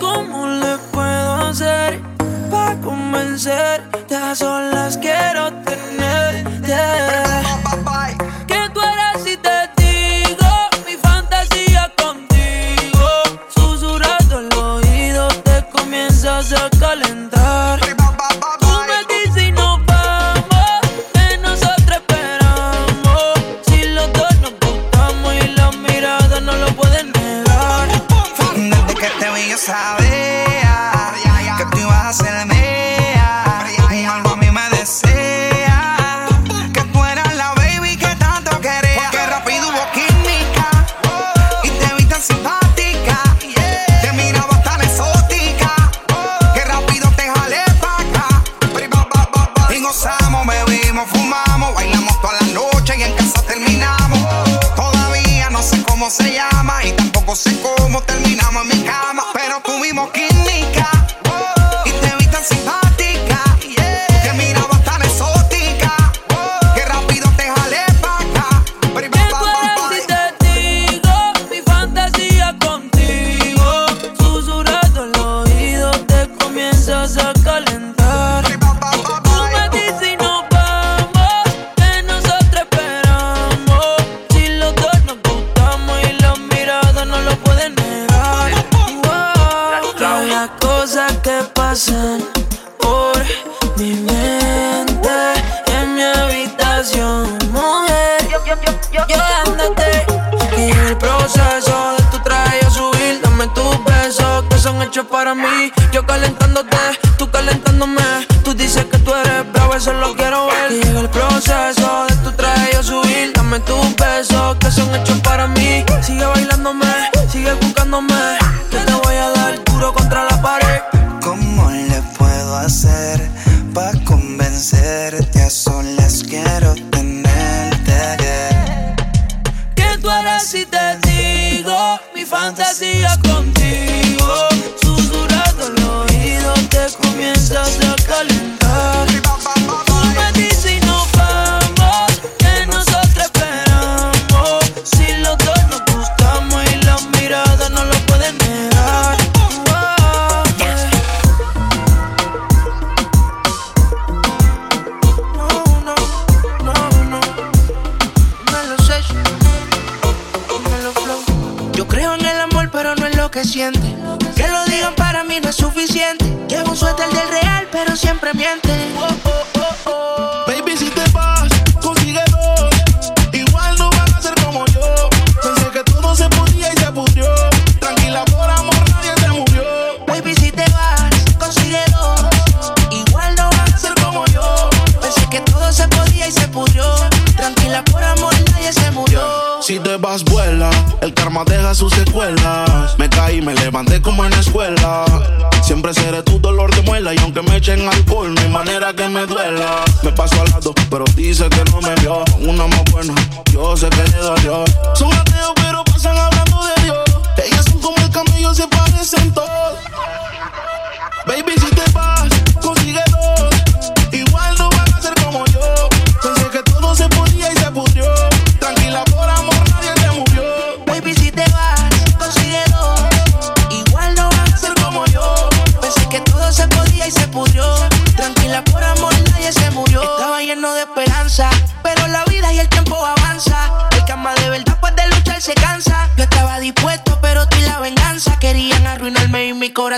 ¿Cómo le puedo hacer para convencer? Te solas quiero tener.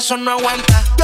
corazón no aguanta.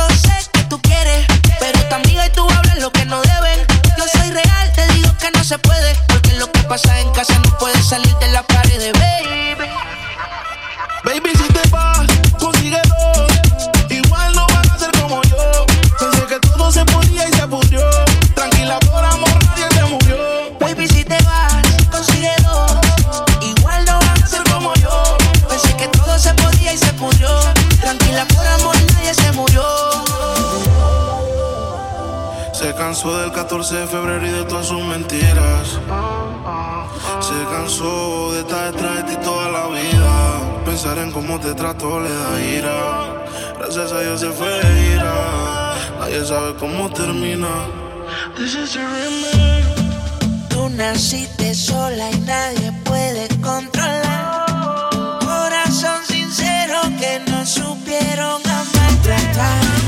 pasó, estar detrás de ti toda la vida. Pensar en cómo te trato le da ira. Gracias a Dios se fue de ira. Nadie sabe cómo termina. This is a. Tú naciste sola y nadie puede controlar. Corazón sincero que no supieron amar tratar.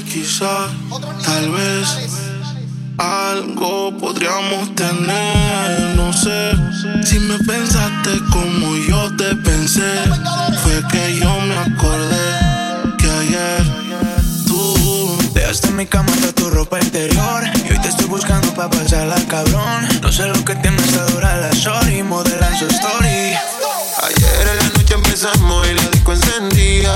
y quizás, tal vez, algo podríamos tener. No sé si me pensaste como yo te pensé. Fue que yo me acordé que ayer tú dejaste en mi cama toda tu ropa interior. Y hoy te estoy buscando pa' pasarla, cabrón. No sé lo que tienes ahora, la sorry, modelan su story. Ayer en la noche empezamos y la disco encendía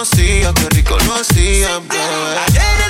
conocía, qué rico lo.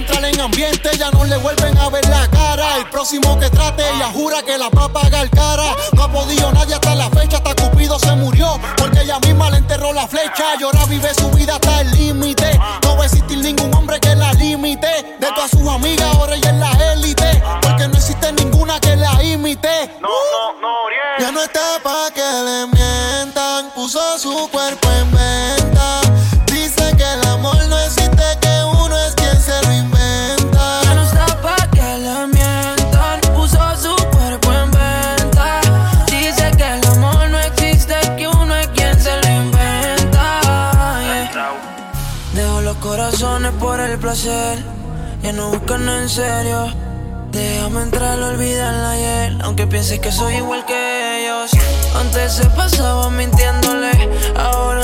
entrar en ambiente, ya no le vuelven a ver la cara. El próximo que trate, ella jura que la va a pagar cara. No ha podido nadie hasta la fecha, hasta Cupido se murió, porque ella misma le enterró la flecha. Y ahora vive su vida hasta el límite. No va a existir ningún hombre que la limite. De todas sus amigas, ahora ella es la élite, porque no existe ninguna que la imite. No, no, no, Ya no está pa' que le mientan, puso su cuerpo en buscan en serio. Déjame entrar, olvidar ayer, aunque pienses que soy igual que ellos. Antes se pasaba mintiéndole,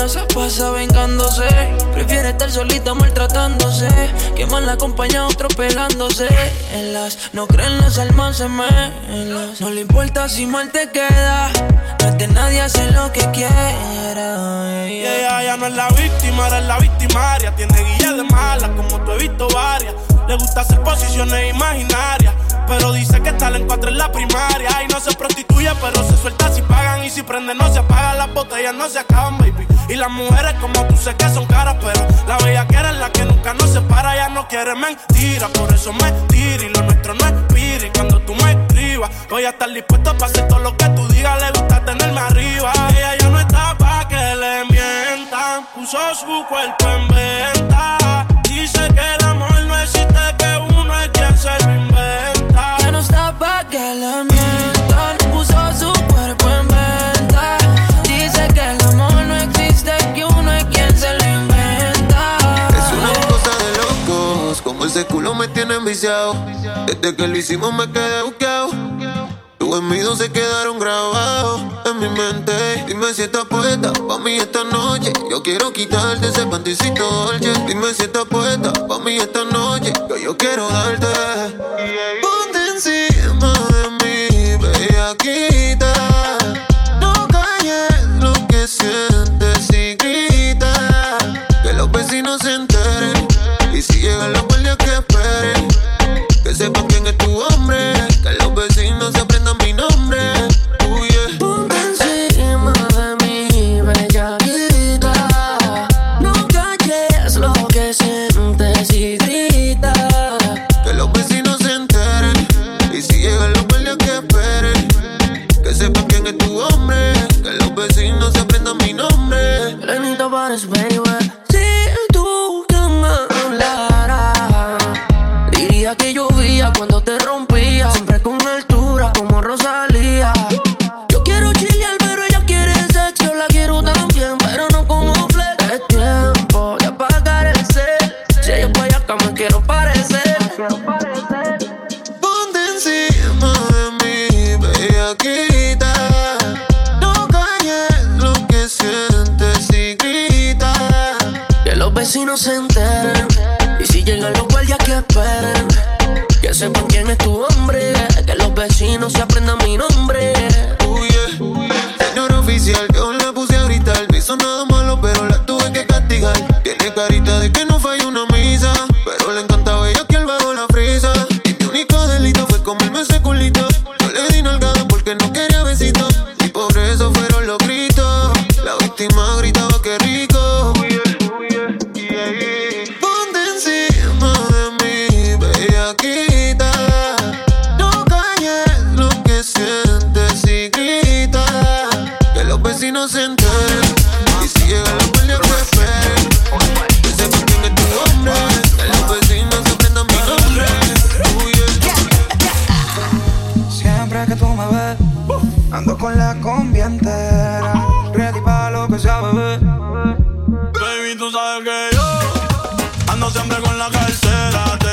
ahora se pasa vengándose. Prefiere estar solita maltratándose, que mal acompañado otro pegándose. En las no creen las almas se las No le importa si mal te queda, no es de nadie hace lo que quiera. Ella ya no es la víctima, era la victimaria. Tiene guía de malas, como tú he visto varias. Le gusta hacer posiciones imaginarias. Pero dice que está en cuatro en la primaria. Y no se prostituye, pero se suelta si pagan. Y si prende, no se apaga. Las botellas no se acaban, baby. Y las mujeres como tú sé que son caras, pero la bella que eres la que nunca nos separa. Ya no quiere mentira, por eso me tira. Y lo nuestro no es Y cuando tú me escribas, voy a estar dispuesto para hacer todo lo que tú digas. Le gusta tenerme arriba. Ella ya no está pa' que le mientan. Puso su cuerpo en venta. Desde que lo hicimos me quedé buqueado. Tus gemidos se quedaron grabados en mi mente. Dime si estás puesta pa' mí esta noche. Yo quiero quitarte ese panticito dolce. Dime si estás puesta pa' mí esta noche. Que yo quiero darte. Ponte encima de mí, bellaquita. No calles lo que sientes y grita. Que los vecinos se me quiero parecer. Ponte encima de mí, bellaquita. No calles lo que sientes y grita. Que los vecinos se enteren. Y si llegan los guardias que esperen. Que sepan quién es tu hombre. Que los vecinos se aprendan mi nombre. Uy, eh, Señor eh. oficial, yo la puse a gritar. Me hizo nada malo, pero la tuve que castigar. Tiene carita de que no tú sabes que yo ando siempre con la cartera.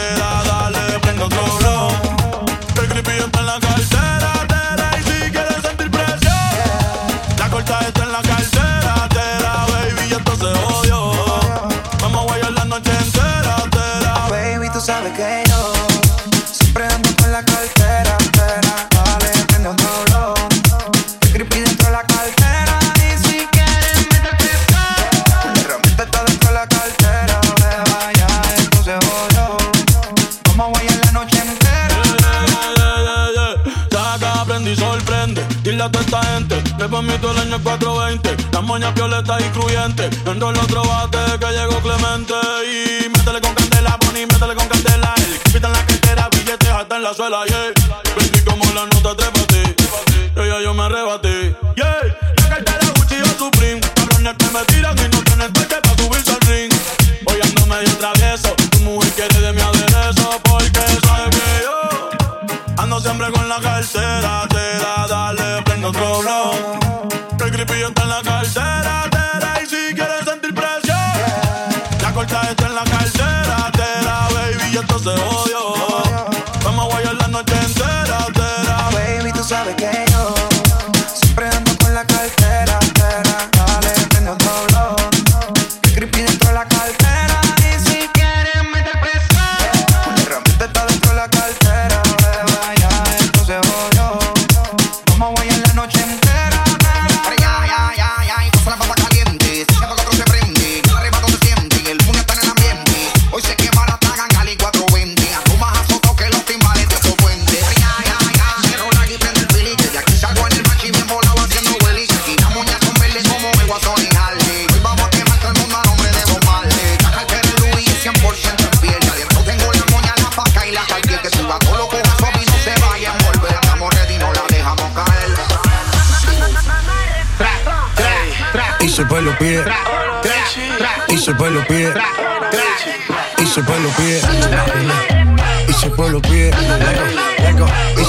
Que el está en la cartera.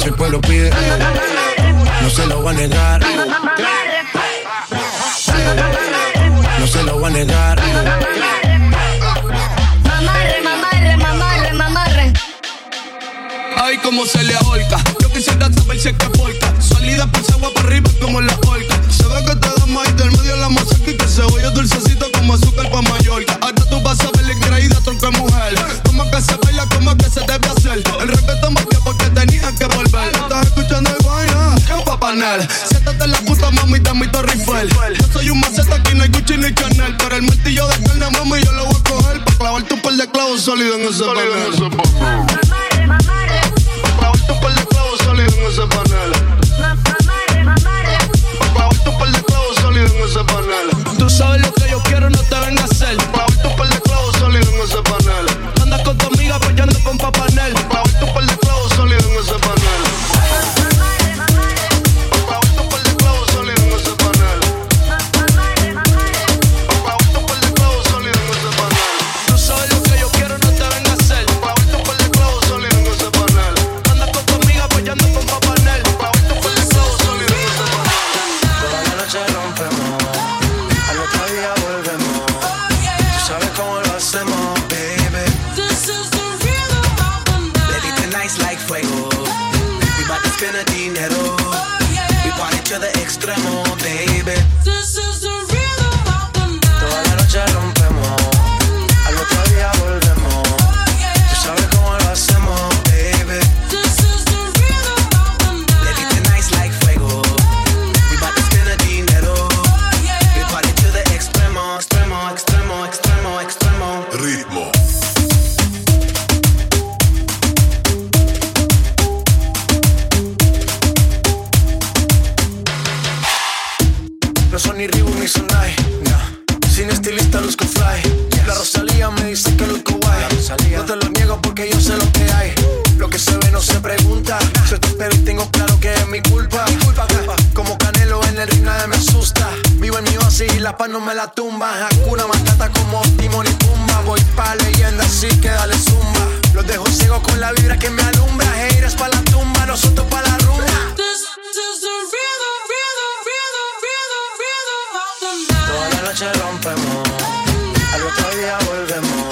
el pueblo pide. No se lo va a negar. No se lo va a negar. Mamarre, mamarre, mamarre, mamarre. Ay, cómo se le ahorca. Yo quisiera saber si es que porca. Salida por agua para arriba como la horca. Se ve que te da más del medio de la masaca y que se dulcecito como azúcar pa' Mallorca. Ahora tú vas a verle creída, tronco de mujer. Como que se baila, como que se debe hacer. El reggaetón va canal. Siéntate la puta, mami, dame tu rifle. Yo soy un maceta, aquí no hay Gucci ni Chanel. Pero el martillo de carne, mami, yo lo voy a coger. Para clavar tu par de clavos sólido en ese panel. Para clavarte tu par de clavos sólido en ese panel. Para clavarte tu par de clavos sólido en ese panel. Tú sabes lo que yo quiero, no te vengas a hacer. Para clavarte un par de clavos sólido en ese panel. Andas con tu amiga, pues yo ando con papanel. Hakuna Matata como Timon y Pumba. Voy pa' leyenda así que dale zumba. Los dejo ciego con la vibra que me alumbra. Haters pa' la tumba, nosotros pa' la rumba. This is the rhythm, rhythm, rhythm, rhythm, rhythm of the night. Toda la noche rompemos. Al otro día volvemos.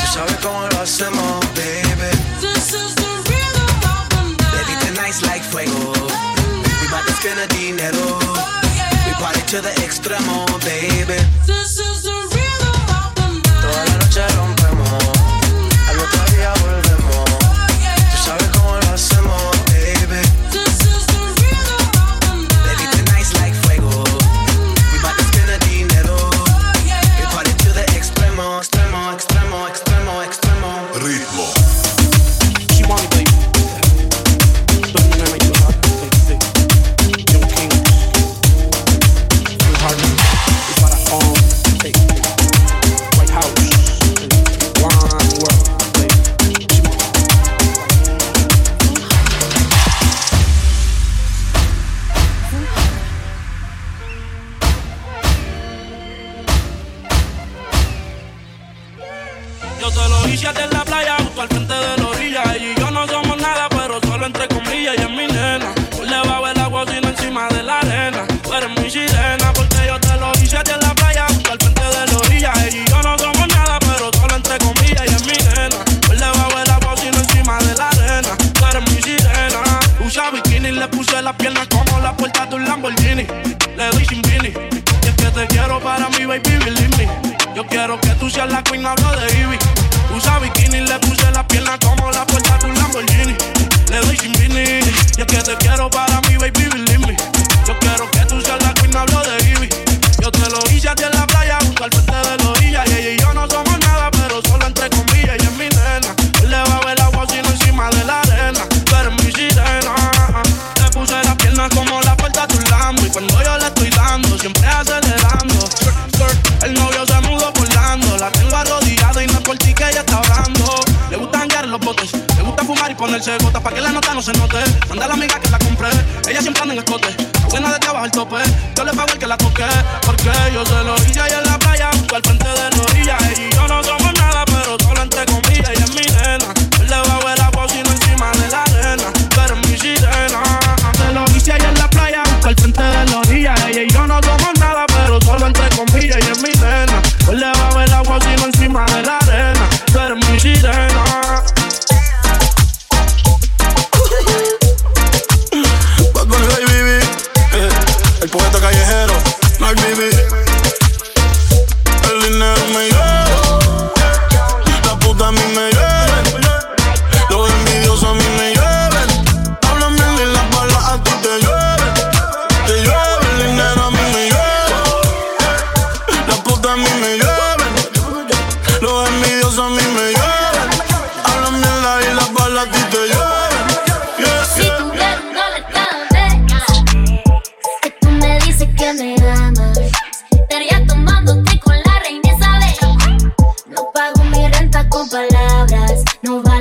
Tú sabes cómo lo hacemos, baby. This is the rhythm of the Baby, night. tonight's like fuego. We bout to dinero. To the extremo, baby. This is La playa, justo al frente de la orilla. Y yo no somos nada, pero solo entre comillas. Y es mi nena, por debajo del agua, sino encima de la arena. Tú eres mi sirena, porque yo te lo hice en la playa, justo al frente de la orilla. Y yo no somos nada, pero solo entre comillas. Y es mi nena, por debajo del agua, sino encima de la arena. Tú eres mi sirena. Usa bikini, le puse las piernas como la puerta de un Lamborghini. Le doy sin vini. Y es que te quiero para mi baby, believe me. Yo quiero que tú seas la queen, hablo de Ivy. Usa bikini, le puse las piernas como la puerta de un Lamborghini. Le doy sin. Y es que te quiero para ponerse gotas para que la nota no se note. Manda a la amiga que la compré. Ella siempre anda en escote. La buena de trabajo al tope. Yo le pago el que la toque. Porque yo se lo hice ahí en la playa. Justo al frente de la orilla. Y yo no somos nada, pero solo entre comillas. Ella es mi nena.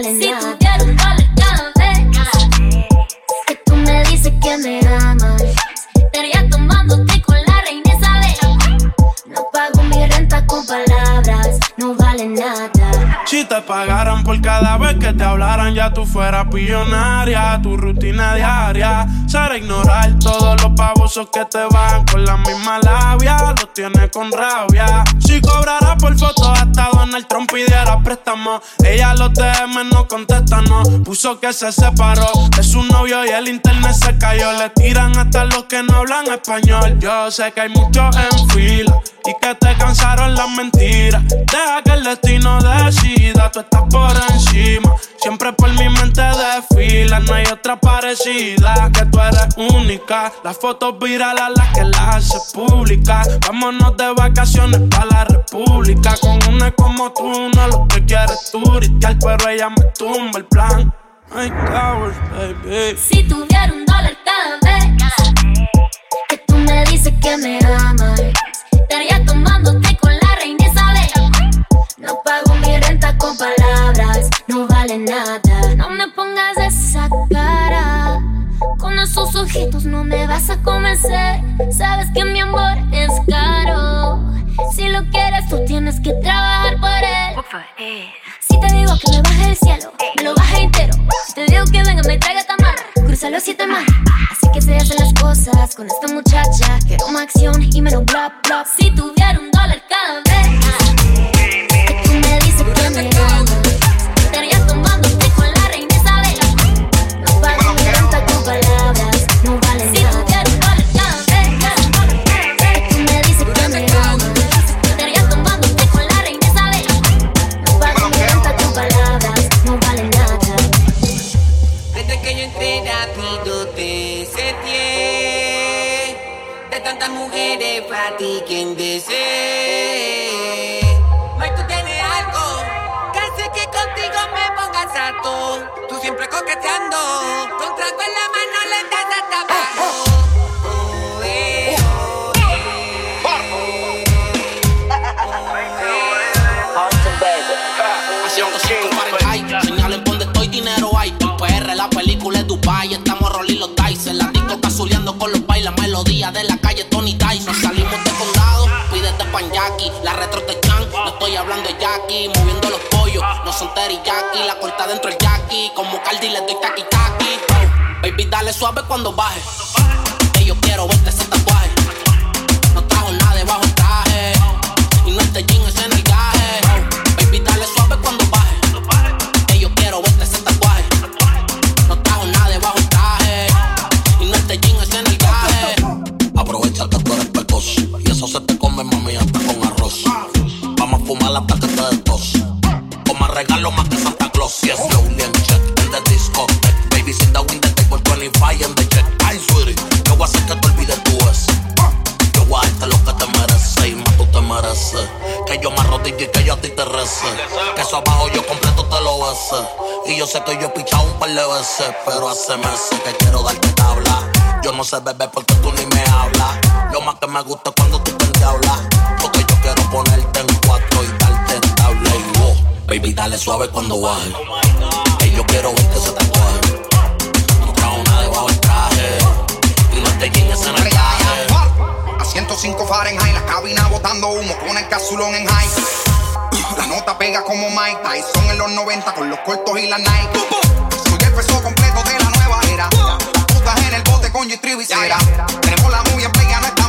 Vale nada. Si quieres un que tú me dices que me amas, estaría tomándote con la reina Isabel. No pago mi renta con palabras, no vale nada. Si te pagaran te hablaran, ya tú fueras pillonaria. Tu rutina diaria será ignorar todos los pavosos que te van con la misma labia. Los tienes con rabia. Si cobrara por fotos hasta Donald Trump pidiera préstamo. Ella los DM no contesta, no. Puso que se separó de su novio y el internet se cayó. Le tiran hasta los que no hablan español. Yo sé que hay muchos en fila y que te cansaron las mentiras. Deja que el destino decida, tú estás por encima. Siempre mi mente desfila, no hay otra parecida. Que tú eres única. Las fotos virales las que las hace pública. Vámonos de vacaciones para la república. Con una como tú, no lo que quieres turistear, pero ella me tumba el plan. Ay, coward, baby. Si tuviera un dólar cada vez que tú me dices que me amas, estaría tomándote con Estamos rolling los dice. La disco cazuleando con los bailes Melodía de la calle Tony Dice. Nos salimos de condado Pídete pan Jackie. La retro te chan No estoy hablando de Jackie. Moviendo los pollos No son teriyaki La corta dentro el Jackie Como Cardi le doy taqui taqui Baby dale suave cuando baje. Que yo quiero verte ese Regalo más que Santa Claus. Yes, slowly and check in the discotheque Baby, sit down in the table 25 and the check Ay, sweetie, yo voy a hacer que te olvides tu ex Yo voy a darte lo que te mereces Y más tú te mereces. Que yo me arrodille y que yo a ti te rece. Que eso abajo yo completo te lo besé Y yo sé que yo he pichado un par de veces Pero hace meses que quiero darte tabla. Yo no sé beber porque tú ni me hablas. Lo más que me gusta es cuando tú te hablas. Porque yo quiero ponerte Baby, dale suave cuando baje. Que yo quiero verte ese tatuaje. No trajo nada debajo del traje. Y no te en el traje. A 105 Fahrenheit, la cabina botando humo con el casulón en high. La nota pega como Mike Tyson en los 90 con los cortos y la Nike. Soy el peso completo de la nueva era. Putas en el bote con G-Tribu y cera. Tenemos la movie en play, ya no estamos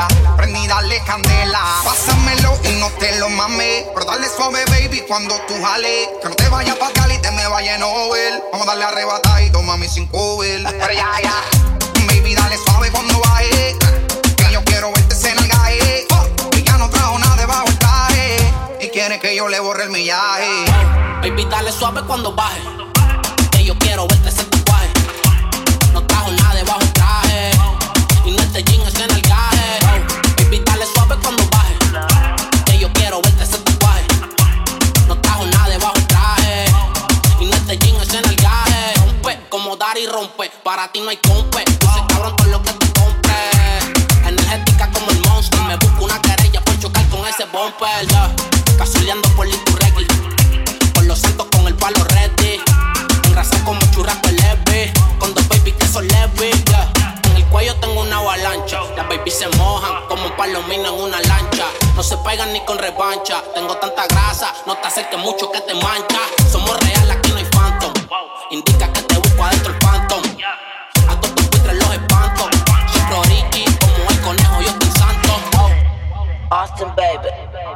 en novela. Prendí, dale candela. Pásamelo y no te lo mames. Pero dale suave, baby, cuando tú jales. Que no te vayas pa' Cali te me vaya en Nobel. Vamos a darle arrebata y toma mi sin cover. Pero ya, ya. Baby, dale suave cuando baje. Que yo quiero verte en el gaje. Y ya no trajo nada debajo el traje. Y quiere que yo le borre el millaje. Baby, dale suave cuando baje. Para ti no hay compe. Se cabrón con lo que tú compres. Energética como el monster. Me busco una querella por chocar con ese bumper. Yeah. Por Liturregui. Por los santos con el palo ready. Engrasado como churrasco leve. Con dos baby que son leve. En el cuello tengo una avalancha. Las baby se mojan como un palomino en una lancha. No se pegan ni con revancha. Tengo tanta grasa no te acerques mucho que te mancha. Somos real, aquí no hay phantom. Indica que Austin, baby.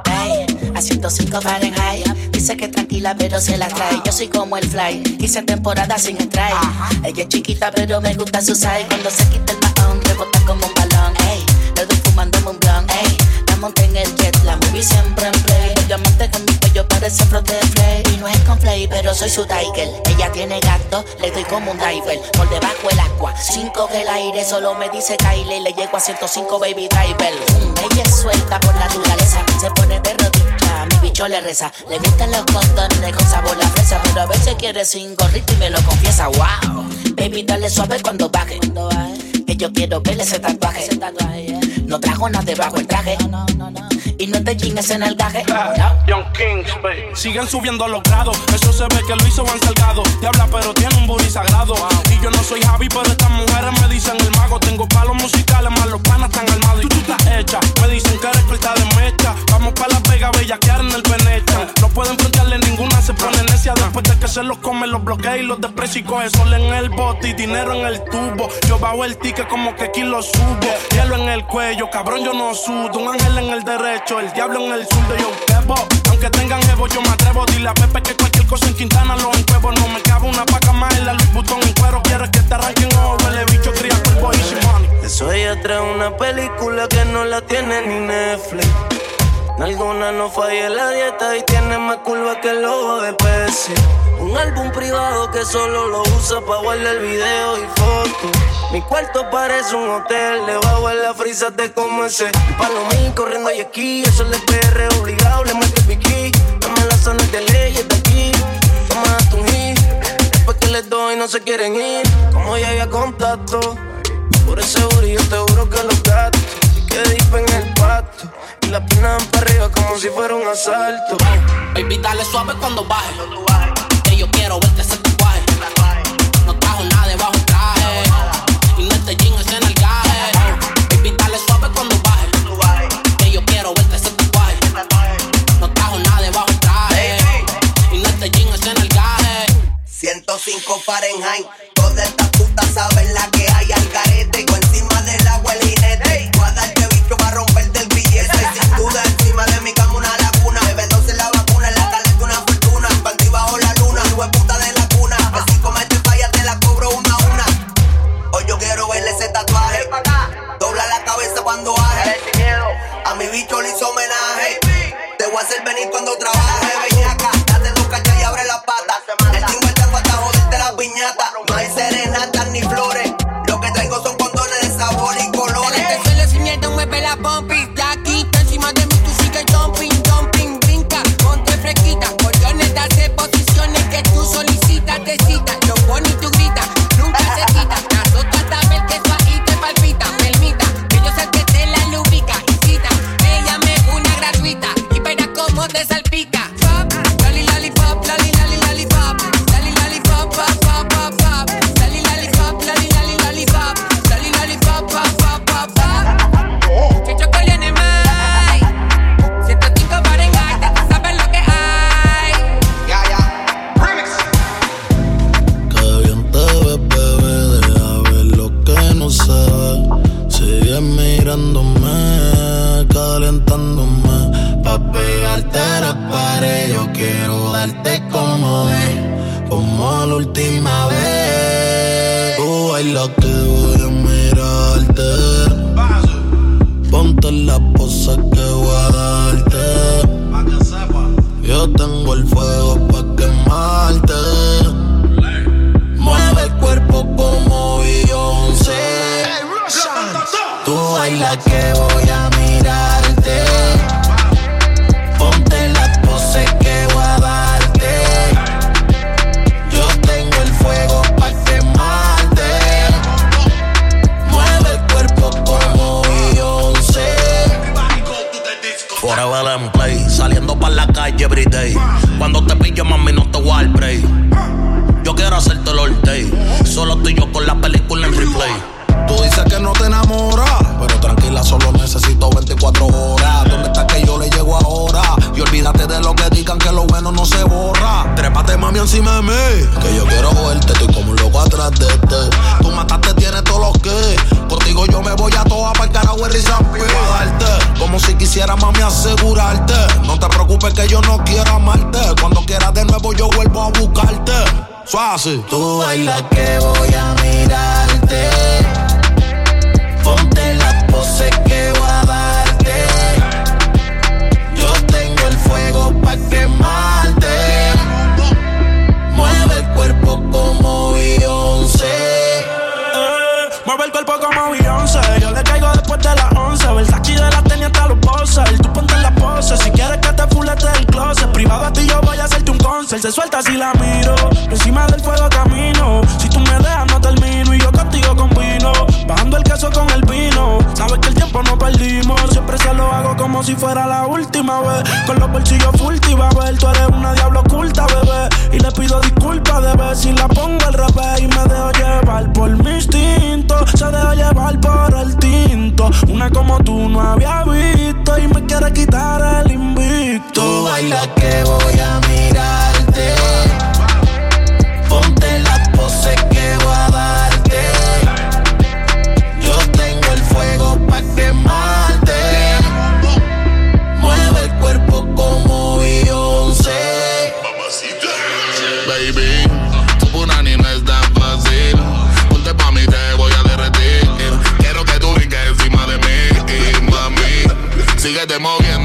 Hey, a 105 Fahrenheit. Dice que tranquila, pero se la trae. Yo soy como el fly. Hice temporada sin strike. Ella es chiquita, pero me gusta su size. Cuando se quita el mahón, rebota como un balón. Ey, le doy fumándome un blunt. Ey, la monté en el jet, la movie siempre en play. El diamante con mi cuello parece play. Y no es con play, pero soy su tiger. Ella tiene gato, le doy como un diver. Por debajo el agua, cinco que el aire. Solo me dice Kylie, le llego a 105 baby driver. Ella es suelta por naturaleza. Se pone de rodilla, mi bicho le reza. Le gustan los condones con sabor a fresa. Pero a veces quiere sin gorrito y me lo confiesa. Wow, baby, dale suave cuando baje. Que yo quiero verle ese tatuaje. No trajo nada debajo el traje. Y no te jeans en el gaje. Young Kings, baby. Siguen subiendo los grados. Eso se ve que lo hizo Van Salgado. Te habla, pero tiene un booty sagrado. Y yo no soy Javi, pero estas mujeres me dicen el mago. Tengo palos musicales, más los panas están armados. Y tú estás hecha. Me dicen que eres corta de mecha. Vamos para Las Vegas, bellaquear en el penetra. No pueden frontearle ninguna, se pone necia. Después de que se los come, los bloquea y los desprecia y coge sol en el bote y dinero en el tubo. Yo bajo el ticket como que aquí lo subo. Hielo en el cuello, cabrón, yo no sudo. Un ángel en el derecho, el diablo en el zurdo. Yo bebo, aunque tengan evo, yo me atrevo. Dile a Pepe que cualquier cosa en Quintana lo encuevo. No me cabe una paca más en la Louis Vuitton en cuero. Quieres que te arranquen ojo, huele bicho, cría cuerpo y money. Eso ella trae una película que no la tiene ni Netflix. Alguna no falla en la dieta y tiene más curva que el logo de Pepsi. Un álbum privado que solo lo usa para guardar video y fotos. Mi cuarto parece un hotel, debajo de la frisa te como ese palomín corriendo y aquí. Eso es el PR obligado, le meto el piqui. Dame la zona de ley, está aquí. Toma tu hit. Después que les doy no se quieren ir. Como ya había contacto. Por ese brillo te juro que los gatos que deep en el pato. Y la pena para arriba como si fuera un asalto. Baby, dale suave cuando baje. Que yo quiero verte ese tatuaje. No trajo nada debajo el traje. Y no este jean es en el gaje. Baby, dale suave cuando baje. Que yo quiero verte ese tatuaje. No trajo nada debajo el traje. Y no este jean es en el gaje. 105 Fahrenheit. Todas estas putas saben la que hay así. Tú bailas que voy a mirarte. Ponte la pose que voy a darte. Yo tengo el fuego pa' quemarte. Mueve el cuerpo como Beyoncé. Eh, mueve el cuerpo como Beyoncé. Yo le caigo después de las 11. Versace de la tenía hasta los bosses. Tú ponte en la pose. Si quieres que te fulete el closet. Privado a ti yo voy a hacerte un concert. Se suelta si la miro. Si fuera la última vez. Con los bolsillos full te a ver. Tú eres una diablo oculta, bebé. Y le pido disculpas de ver si la pongo al revés. Y me dejo llevar por mi instinto. Se deja llevar por el tinto. Una como tú no había visto. Y me quiere quitar el invicto. Tú bailas que voy a te mueven